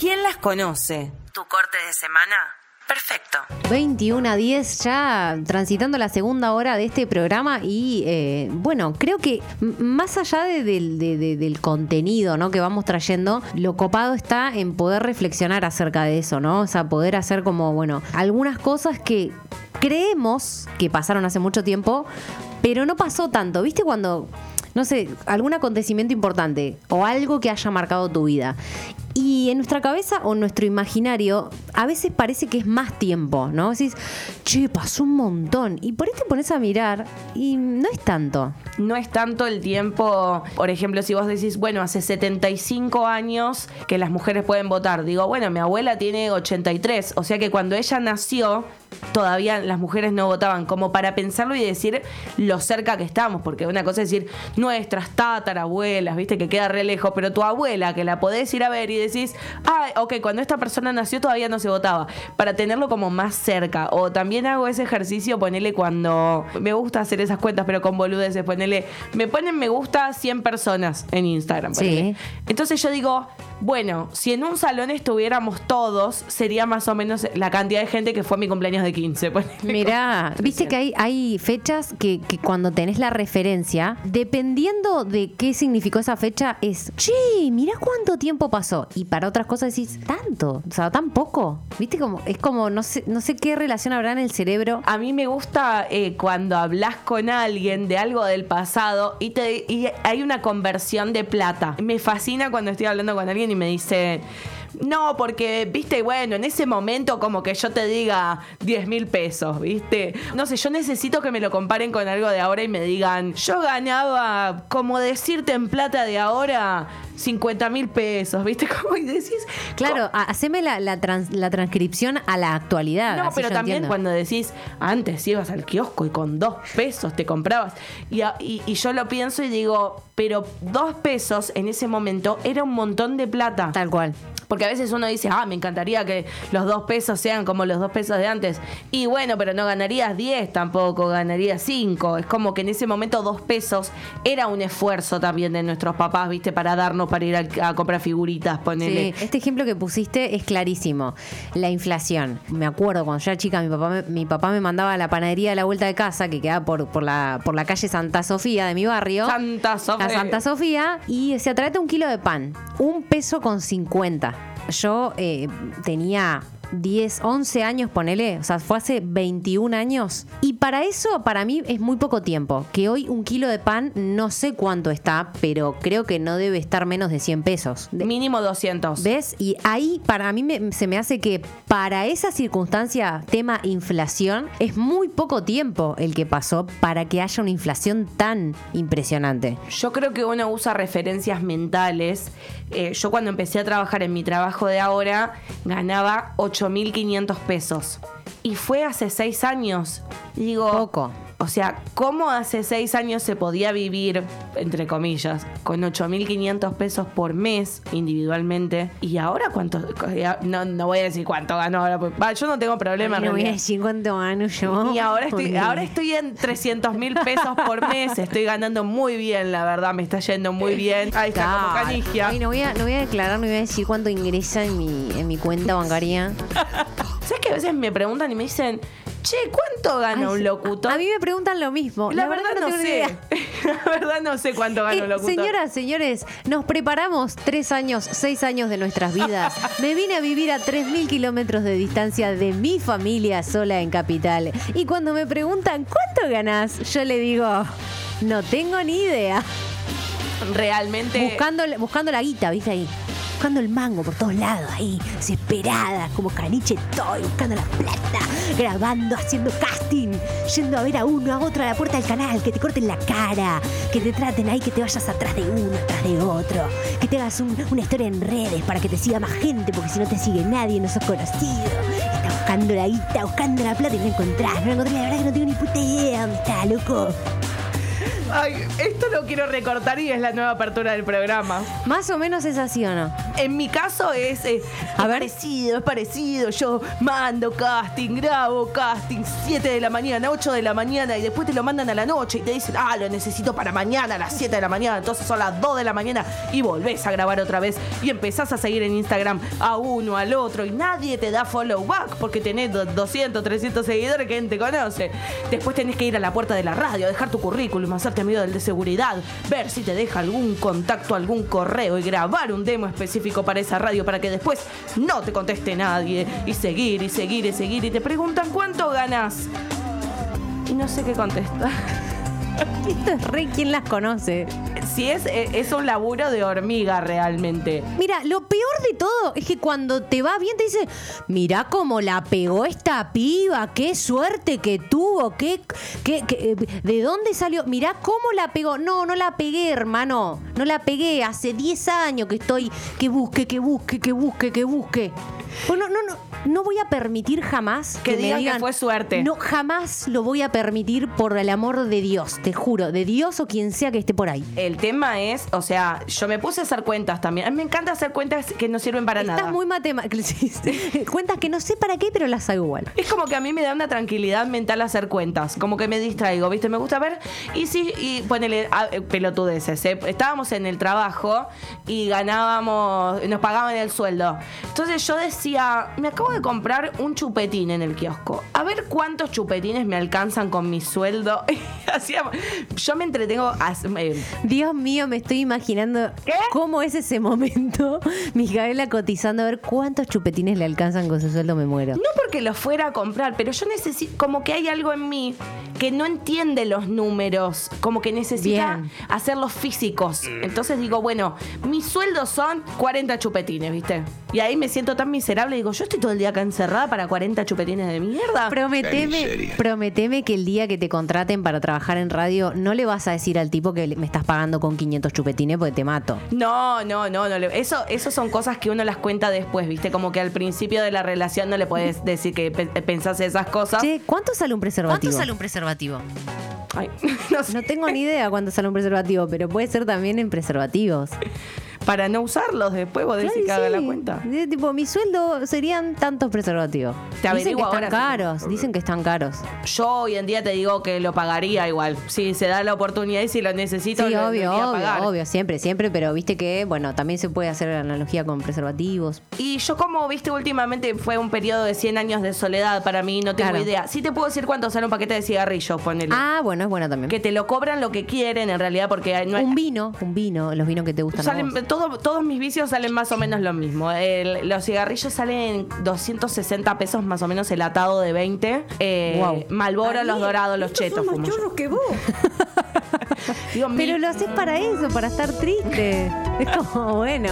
¿Quién las conoce? ¿Tu corte de semana? Perfecto. 21 a 10 ya transitando la segunda hora de este programa y eh, bueno, creo que más allá de- del- de- de- del contenido ¿no? que vamos trayendo, lo copado está en poder reflexionar acerca de eso, ¿no? O sea, poder hacer como, bueno, algunas cosas que creemos que pasaron hace mucho tiempo, pero no pasó tanto. ¿Viste cuando, no sé, algún acontecimiento importante o algo que haya marcado tu vida? Y en nuestra cabeza o en nuestro imaginario, a veces parece que es más tiempo, ¿no? Decís, che, pasó un montón. Y por ahí te pones a mirar y no es tanto. No es tanto el tiempo, por ejemplo, si vos decís, bueno, hace 75 años que las mujeres pueden votar. Digo, bueno, mi abuela tiene 83, o sea que cuando ella nació, todavía las mujeres no votaban, como para pensarlo y decir lo cerca que estamos, porque una cosa es decir nuestras tatarabuelas, viste, que queda re lejos, pero tu abuela, que la podés ir a ver y decís, ah, ok, cuando esta persona nació todavía no se votaba, para tenerlo como más cerca. O también hago ese ejercicio, ponele cuando, me gusta hacer esas cuentas, pero con boludeces, ponele, me ponen me gusta 100 personas en Instagram. ponele. Sí. Entonces yo digo, bueno, si en un salón estuviéramos todos, sería más o menos la cantidad de gente que fue a mi cumpleaños de 15. ponele. Mirá, viste que hay, hay fechas que, que cuando tenés la referencia, dependiendo de qué significó esa fecha, es, che, mirá cuánto tiempo pasó. Y para otras cosas decís, tanto, o sea, tan poco. Viste como, es como, no sé, no sé qué relación habrá en el cerebro. A mí me gusta eh, cuando hablas con alguien de algo del pasado y, te, y hay una conversión de plata. Me fascina cuando estoy hablando con alguien y me dice, no, porque, viste, bueno, en ese momento como que yo te diga 10 mil pesos, viste. No sé, yo necesito que me lo comparen con algo de ahora y me digan, yo ganaba, como decirte en plata de ahora, 50 mil pesos, viste, como y decís... Claro, ha- haceme la, la, trans- la transcripción a la actualidad. No, pero también entiendo. cuando decís, antes ibas al kiosco y con dos pesos te comprabas. Y- y yo lo pienso y digo, pero dos pesos en ese momento era un montón de plata. Tal cual. Porque a veces uno dice, ah, me encantaría que los dos pesos sean como los dos pesos de antes. Y bueno, pero no ganarías 10 tampoco, ganarías 5. Es como que en ese momento dos pesos era un esfuerzo también de nuestros papás, ¿viste? Para darnos, para ir a, a comprar figuritas, ponele. Sí, este ejemplo que pusiste es clarísimo. La inflación. Me acuerdo cuando yo era chica, mi papá me, mi papá me mandaba a la panadería a la vuelta de casa, que queda por, por, la, por la calle Santa Sofía de mi barrio. Santa Sofía. A Santa Sofía. Y decía, tráete un kilo de pan. Un peso con 50. Yo eh, tenía 10, 11 años, ponele, o sea, fue hace 21 años. Y para eso, para mí, es muy poco tiempo. Que hoy un kilo de pan, no sé cuánto está, pero creo que no debe estar menos de 100 pesos. De- Mínimo 200. ¿Ves? Y ahí para mí me- se me hace que para esa circunstancia, tema inflación, es muy poco tiempo el que pasó para que haya una inflación tan impresionante. Yo creo que uno usa referencias mentales. Eh, yo cuando empecé a trabajar en mi trabajo de ahora, ganaba 8.500 pesos. Y fue hace seis años. Digo, Poco. O sea, ¿cómo hace seis años se podía vivir, entre comillas, con 8.500 pesos por mes individualmente? ¿Y ahora cuánto? No, no voy a decir cuánto ganó ahora. porque- va, yo no tengo problema. en no voy a decir cuánto gano yo. Y ahora estoy, ahora estoy en 300 mil pesos por mes. Estoy ganando muy bien, la verdad. Me está yendo muy bien. Ahí está, como canigia. Ay, no voy, a, no voy a declarar, no voy a decir cuánto ingresa en mi, en mi cuenta bancaria. ¿Sabes que a veces me preguntan y me dicen, che, ¿cuánto gana Ay, un locutor? A mí me preguntan lo mismo. la, verdad, no, sé. la verdad no sé cuánto gana Eh, un locutor. señoras, señores, nos preparamos tres años, seis años de nuestras vidas. Me vine a vivir a 3.000 kilómetros de distancia de mi familia sola en Capital. Y cuando me preguntan, ¿cuánto ganás? Yo le digo, no tengo ni idea. Realmente. Buscando, buscando la guita, ¿viste ahí? Buscando el mango por todos lados, ahí, desesperada, como caniche todo, buscando la plata, grabando, haciendo casting, yendo a ver a uno, a otro a la puerta del canal, que te corten la cara, que te traten ahí, que te vayas atrás de uno, atrás de otro, que te hagas un- una historia en redes para que te siga más gente, porque si no te sigue nadie, no sos conocido. Estás buscando la guita, buscando la plata y no la encontrás, no la encontrás, la verdad que no tengo ni puta idea dónde está, loco. Ay, esto lo quiero recortar y es la nueva apertura del programa. Más o menos es así o no. En mi caso es, eh, es parecido, es parecido. Yo mando casting, grabo casting, 7 de la mañana, 8 de la mañana y después te lo mandan a la noche y te dicen, ah, lo necesito para mañana a las 7 de la mañana. Entonces son las 2 de la mañana y volvés a grabar otra vez y empezás a seguir en Instagram a uno, al otro y nadie te da follow back porque tenés do- 200, 300 seguidores que te conoce. Después tenés que ir a la puerta de la radio, dejar tu currículum, hacerte amigo del de seguridad, ver si te deja algún contacto, algún correo y grabar un demo específico para esa radio para que después no te conteste nadie y seguir y seguir y seguir y te preguntan cuánto ganas. Y no sé qué contestar. Esto es re quien las conoce. Si es, eh, es un laburo de hormiga realmente. Mira, lo peor de todo es que cuando te va bien te dice, mira cómo la pegó esta piba, qué suerte que tuvo, qué, qué- eh, de dónde salió, mira cómo la pegó. No, no la pegué, hermano, no la pegué. Hace 10 años que estoy, que busque, que busque, que busque, que busque. Pues no, no, no, no voy a permitir jamás Que me digan que fue suerte. No, jamás lo voy a permitir por el amor de Dios, te juro, de Dios o quien sea que esté por ahí. El tema es, o sea, yo me puse a hacer cuentas también. A mí me encanta hacer cuentas que no sirven para Estás nada. muy matemática. Cuentas que no sé para qué, pero las hago igual. Es como que a mí me da una tranquilidad mental hacer cuentas, como que me distraigo, ¿viste? Me gusta ver. Y sí, y ponele ah, eh, pelotudeces. ¿eh? Estábamos en el trabajo y ganábamos, nos pagaban el sueldo. Entonces yo decía, me acabo de comprar un chupetín en el kiosco. A ver cuántos chupetines me alcanzan con mi sueldo. Hacíamos- yo me entretengo. as- eh, Dios mío, me estoy imaginando cómo es ese momento. Micaela cotizando a ver cuántos chupetines le alcanzan con su sueldo, me muero. No porque lo fuera a comprar, pero yo necesito, como que hay algo en mí que no entiende los números, como que necesita Bien. hacerlos físicos. Entonces digo, bueno, mis sueldos son 40 chupetines, ¿viste? Y ahí me siento tan miserable, digo, yo estoy todo el día acá encerrada para 40 chupetines de mierda. Prometeme, prometeme que el día que te contraten para trabajar en radio, no le vas a decir al tipo que me estás pagando con 500 chupetines porque te mato. No, no, no, no. le- Eso, eso son cosas que uno las cuenta después, ¿viste? Como que al principio de la relación no le puedes decir que pe- pensás esas cosas. Che, ¿cuánto sale un preservativo? un preservativo? Ay, no sé. No tengo ni idea cuánto sale un preservativo, pero puede ser también en preservativos. Para no usarlos después, vos decís Claro, que haga sí. la cuenta. De- tipo, mi sueldo serían tantos preservativos. Te dicen que están sí. caros, dicen que están caros. Yo hoy en día te digo que lo pagaría igual. Si se da la oportunidad y si lo necesito, Sí, lo obvio, obvio, pagar. obvio, siempre, siempre, pero viste que, bueno, también se puede hacer la analogía con preservativos. Y yo como, viste, últimamente fue un periodo de 100 años de soledad para mí, no tengo Claro. idea. Sí te puedo decir cuánto sale un paquete de cigarrillos, ponele. Ah, bueno, es buena también. Que te lo cobran lo que quieren en realidad porque hay- no hay- Un vino, un vino, los vinos que te gustan Salen. Todo- todos mis vicios salen más o menos lo mismo. El- los cigarrillos salen 260 pesos más o menos el atado de 20. Eh. Malboro, los dorados, los chetos. fumo yo. que vos. Digo, mi- Pero lo haces para eso, para estar triste. Es como, bueno.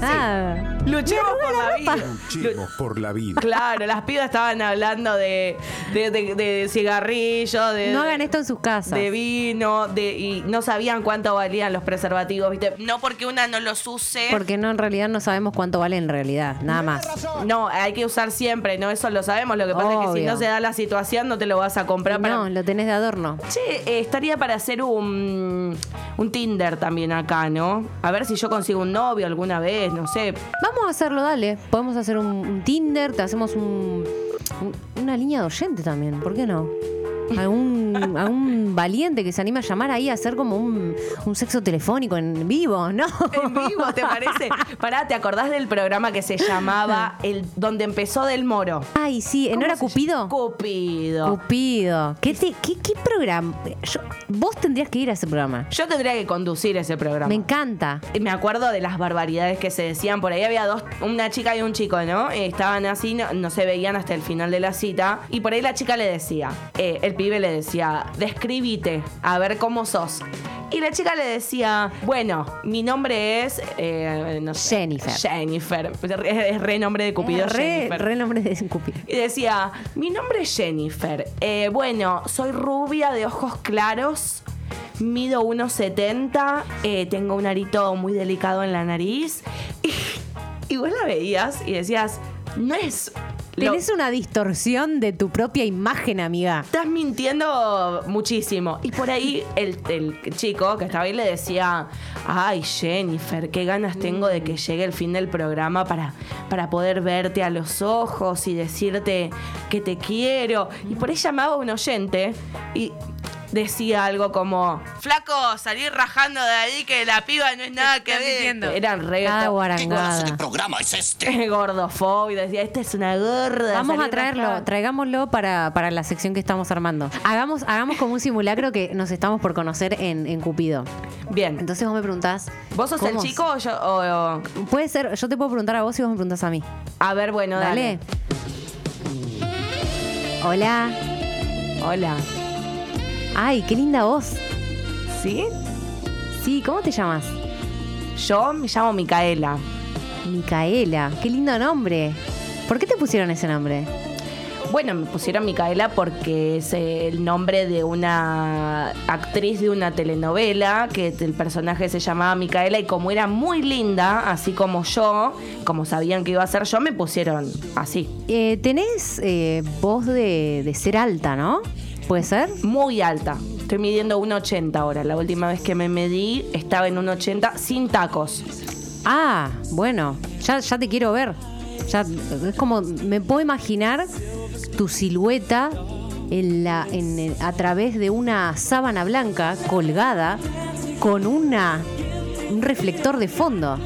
Ah. luchemos por la vida. Luchemos por la vida. Claro, las pibas estaban hablando de, de, de- de cigarrillos, de, No hagan esto en sus casas. de vino, de, y no sabían cuánto valían los preservativos, ¿viste? No porque una no los use. Porque no, en realidad no sabemos cuánto vale en realidad, nada más. No, hay que usar siempre, ¿no? Eso lo sabemos. Lo que pasa es que si no se da la situación, no te lo vas a comprar para. No, lo tenés de adorno. Che, eh, estaría para hacer un, un Tinder también acá, ¿no? A ver si yo consigo un novio alguna vez, no sé. Vamos a hacerlo, dale. Podemos hacer un, Tinder, te hacemos un- una línea de oyente también, ¿por qué no? Algún, algún valiente que se anime a llamar ahí a hacer como un, un sexo telefónico en vivo, ¿no? En vivo, ¿te parece? Pará, ¿te acordás del programa que se llamaba el donde empezó Del Moro? Ay, sí, ¿no ¿Cómo era Cupido? Cupido. Cupido. ¿Qué, te- qué, qué programa? Yo- vos tendrías que ir a ese programa. Yo tendría que conducir ese programa. Me encanta. Y Me acuerdo de las barbaridades que se decían por ahí. Había dos, una chica y un chico, ¿no? Estaban así, no, no se veían hasta el final de la cita. Y por ahí la chica le decía, eh, el pibe le decía, describite, a ver cómo sos. Y la chica le decía, bueno, mi nombre es, eh, no sé, Jennifer. Jennifer. Es, re nombre de Cupido, re, nombre de Cupido. Y decía, mi nombre es Jennifer. Eh, bueno, soy rubia de ojos claros. Mido 1,70. eh, tengo un arito muy delicado en la nariz. Y, y vos la veías y decías, no es Tenés una distorsión de tu propia imagen, amiga. Estás mintiendo muchísimo. Y por ahí el, el chico que estaba ahí le decía, ay Jennifer, qué ganas tengo de que llegue el fin del programa para, para poder verte a los ojos y decirte que te quiero. Y por ahí llamaba un oyente y decía algo como, flaco, salir rajando de ahí que la piba no es nada que ver. Eran re ¿Qué guarangada. clase de programa es este? gordofobia. Decía, esta es una gorda. Vamos a traerlo, rajando". traigámoslo para, para la sección que estamos armando. Hagamos, hagamos como un simulacro que nos estamos por conocer en, en Cupido. Bien. Entonces vos me preguntás. ¿Vos sos el chico o yo? o- o- Puede ser, yo te puedo preguntar a vos y vos me preguntás a mí. A ver, bueno, dale. Dale. Hola. Hola. Ay, qué linda voz. ¿Sí? Sí, ¿cómo te llamas? Yo me llamo Micaela. Micaela. Qué lindo nombre. ¿Por qué te pusieron ese nombre? Bueno, me pusieron Micaela porque es el nombre de una actriz de una telenovela, que el personaje se llamaba Micaela y como era muy linda, así como yo, como sabían que iba a ser yo, me pusieron así. Eh, tenés eh, voz de, de ser alta, ¿no? ¿Puede ser? Muy alta. Estoy midiendo 1,80 ahora. La última vez que me medí estaba en 1,80 sin tacos. Ah, bueno, ya, ya te quiero ver. Ya, es como, me puedo imaginar tu silueta en la, en el- a través de una sábana blanca colgada con una, un reflector de fondo.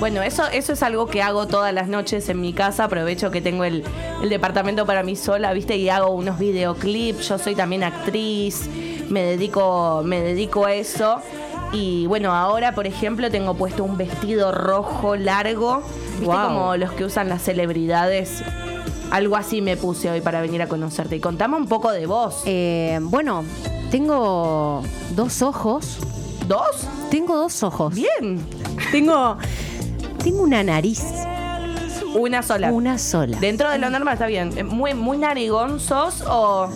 Bueno, eso, eso es algo que hago todas las noches en mi casa. Aprovecho que tengo el, el departamento para mí sola, ¿viste? Y hago unos videoclips. Yo soy también actriz. Me dedico, me dedico a eso. Y bueno, ahora, por ejemplo, tengo puesto un vestido rojo largo. ¿Viste? Guau. Como los que usan las celebridades. Algo así me puse hoy para venir a conocerte. Y contame un poco de vos. Eh, bueno, tengo dos ojos. ¿Dos? Tengo dos ojos. Bien. Tengo, tengo una nariz. Una sola. Una sola. Dentro de lo normal está bien. Eh, ¿Muy, muy narigón sos o.?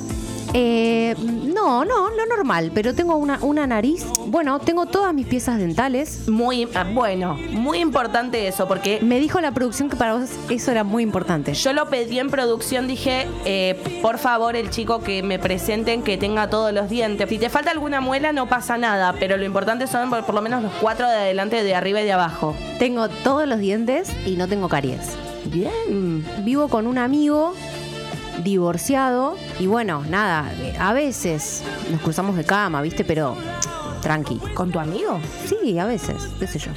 Eh, no, no, lo normal, pero tengo una, una nariz. Bueno, tengo todas mis piezas dentales. Muy, ah, bueno, muy importante eso, porque Me dijo la producción que para vos eso era muy importante. yo lo pedí en producción, dije, eh, por favor, el chico que me presenten que tenga todos los dientes. Si te falta alguna muela, no pasa nada, pero lo importante son por, por lo menos los cuatro de adelante, de arriba y de abajo. Tengo todos los dientes y no tengo caries. Bien. Vivo con un amigo divorciado y bueno, nada, eh, a veces nos cruzamos de cama, ¿viste? Pero tranqui. ¿Con tu amigo? Sí, a veces, qué sé yo.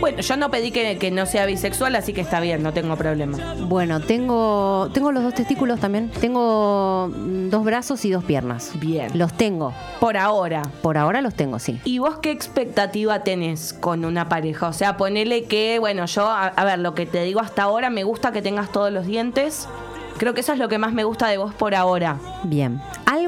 Bueno, yo no pedí que, que no sea bisexual, así que está bien, no tengo problema. Bueno, tengo tengo los dos testículos también. Tengo mm, dos brazos y dos piernas. Bien. Los tengo. Por ahora. Por ahora los tengo, sí. ¿Y vos qué expectativa tenés con una pareja? O sea, ponele que, bueno, yo, a, a ver, lo que te digo hasta ahora, me gusta que tengas todos los dientes. Creo que eso es lo que más me gusta de vos por ahora. Bien.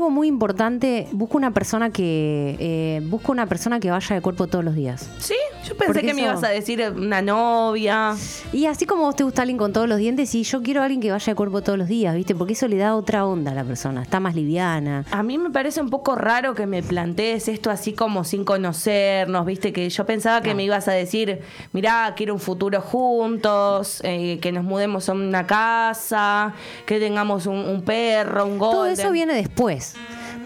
Algo muy importante, busco una persona que eh, busco una persona que vaya de cuerpo todos los días. ¿Sí? Yo pensé Porque que me ibas a decir una novia. Y así como vos te gusta alguien con todos los dientes, y yo quiero a alguien que vaya de cuerpo todos los días, ¿viste? Porque eso le da otra onda a la persona, está más liviana. A mí me parece un poco raro que me plantees esto así como sin conocernos, viste, que yo pensaba que me ibas a decir, mirá, quiero un futuro juntos, eh, que nos mudemos a una casa, que tengamos un, un perro, un golden. Todo eso viene después.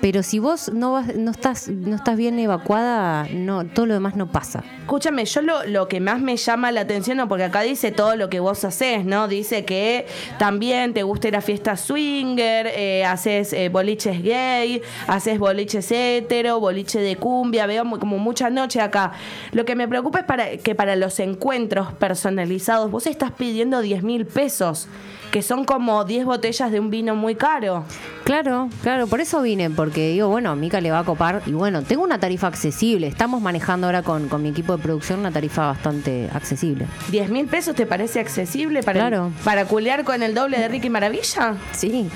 Pero si vos no vas, no estás, no estás bien evacuada, no, todo lo demás no pasa. Escúchame, yo lo, lo que más me llama la atención, ¿no? porque acá dice todo lo que vos haces, ¿no? Dice que también te gusta ir a fiestas swinger, eh, haces eh, boliches gay, haces boliches hetero, boliche de cumbia, veo como mucha noche acá. Lo que me preocupa es para, que para los encuentros personalizados vos estás pidiendo 10 mil pesos, que son como 10 botellas de un vino muy caro. Claro, claro, por eso vine, porque digo, bueno, a Mica le va a copar. Y bueno, tengo una tarifa accesible. Estamos manejando ahora con, con mi equipo de producción una tarifa bastante accesible. ¿10 mil pesos te parece accesible para, Claro. para culear con el doble de Ricky Maravilla? Sí,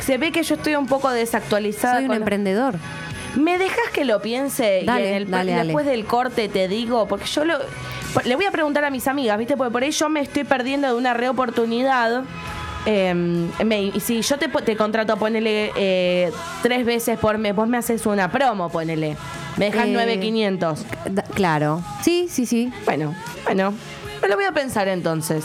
Se ve que yo estoy un poco desactualizada. soy un con- emprendedor. ¿Me dejas que lo piense Dale, y en el- dale, dale. después del corte te digo? Porque yo lo. Le voy a preguntar a mis amigas, ¿viste? Porque por ahí yo me estoy perdiendo de una reoportunidad. Eh, me- y si yo te, contrato, ponele eh, tres veces por mes, vos me haces una promo, ponele. Me dejas Eh. 9,500. Da- claro. Sí, sí, sí. Bueno, bueno. Me lo voy a pensar entonces.